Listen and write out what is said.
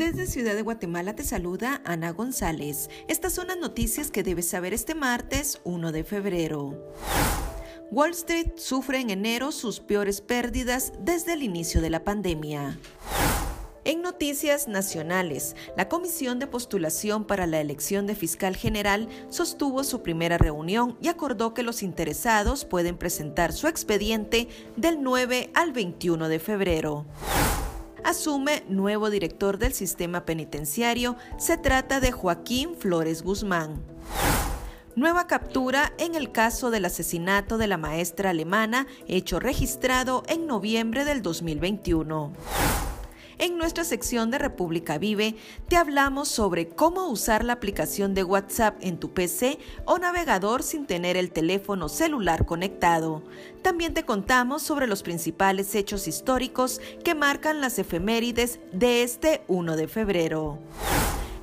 Desde Ciudad de Guatemala te saluda Ana González. Estas son las noticias que debes saber este martes 1 de febrero. Wall Street sufre en enero sus peores pérdidas desde el inicio de la pandemia. En noticias nacionales, la Comisión de Postulación para la elección de fiscal general sostuvo su primera reunión y acordó que los interesados pueden presentar su expediente del 9 al 21 de febrero asume nuevo director del sistema penitenciario. Se trata de Joaquín Flores Guzmán. Nueva captura en el caso del asesinato de la maestra alemana, hecho registrado en noviembre del 2021. En nuestra sección de República Vive te hablamos sobre cómo usar la aplicación de WhatsApp en tu PC o navegador sin tener el teléfono celular conectado. También te contamos sobre los principales hechos históricos que marcan las efemérides de este 1 de febrero.